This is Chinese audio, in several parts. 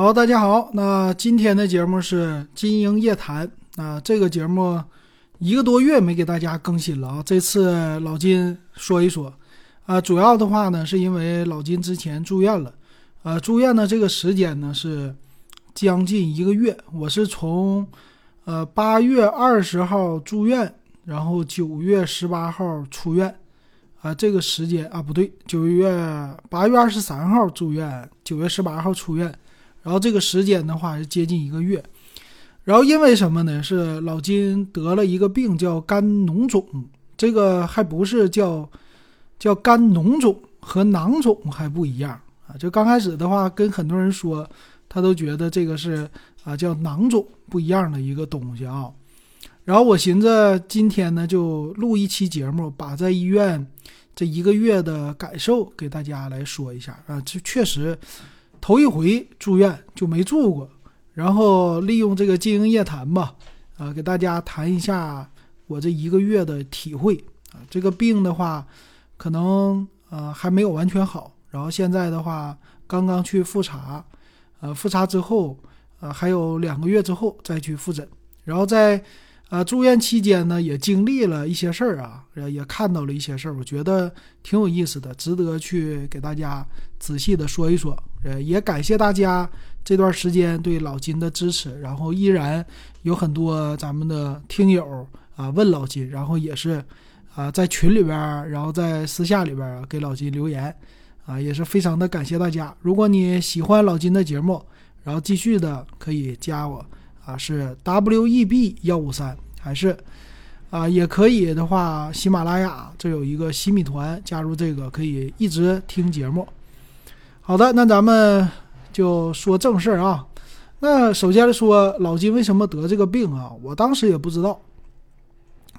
好，大家好，那今天的节目是金鹰夜谈。啊，这个节目一个多月没给大家更新了啊，这次老金说一说。啊，主要的话呢，是因为老金之前住院了，呃，住院的这个时间呢是将近一个月，我是从呃八月二十号住院，然后九月十八号出院。啊，这个时间啊不对，九月八月二十三号住院，九月十八号出院，然后这个时间的话是接近一个月。然后因为什么呢？是老金得了一个病叫肝脓肿，这个还不是叫叫肝脓肿和囊肿还不一样啊。就刚开始的话，跟很多人说，他都觉得这个是啊叫囊肿不一样的一个东西啊。然后我寻思今天呢就录一期节目，把在医院这一个月的感受给大家来说一下啊。这确实头一回住院就没住过，然后利用这个经营夜谈吧，啊，给大家谈一下我这一个月的体会啊。这个病的话，可能呃还没有完全好，然后现在的话刚刚去复查，呃复查之后，呃还有两个月之后再去复诊，然后在。啊，住院期间呢，也经历了一些事儿啊，也看到了一些事儿，我觉得挺有意思的，值得去给大家仔细的说一说。呃，也感谢大家这段时间对老金的支持，然后依然有很多咱们的听友啊问老金，然后也是啊在群里边，然后在私下里边给老金留言，啊也是非常的感谢大家。如果你喜欢老金的节目，然后继续的可以加我。啊，是 W E B 幺五三，还是啊，也可以的话，喜马拉雅这有一个喜米团，加入这个可以一直听节目。好的，那咱们就说正事儿啊。那首先说老金为什么得这个病啊？我当时也不知道。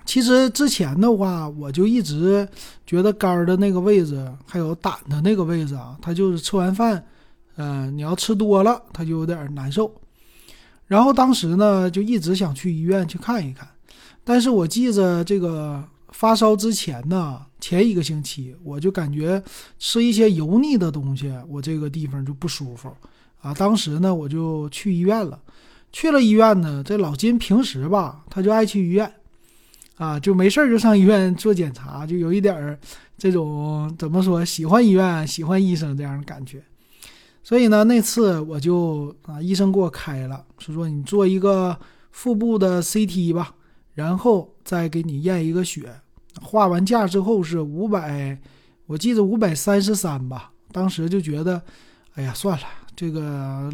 其实之前的话，我就一直觉得肝的那个位置，还有胆的那个位置啊，它就是吃完饭，嗯，你要吃多了，它就有点难受。然后当时呢，就一直想去医院去看一看，但是我记着这个发烧之前呢，前一个星期我就感觉吃一些油腻的东西，我这个地方就不舒服啊。当时呢，我就去医院了。去了医院呢，这老金平时吧，他就爱去医院，啊，就没事就上医院做检查，就有一点这种怎么说，喜欢医院、喜欢医生这样的感觉。所以呢，那次我就啊，医生给我开了，是说你做一个腹部的 CT 吧，然后再给你验一个血。化完价之后是五百，我记得五百三十三吧。当时就觉得，哎呀，算了，这个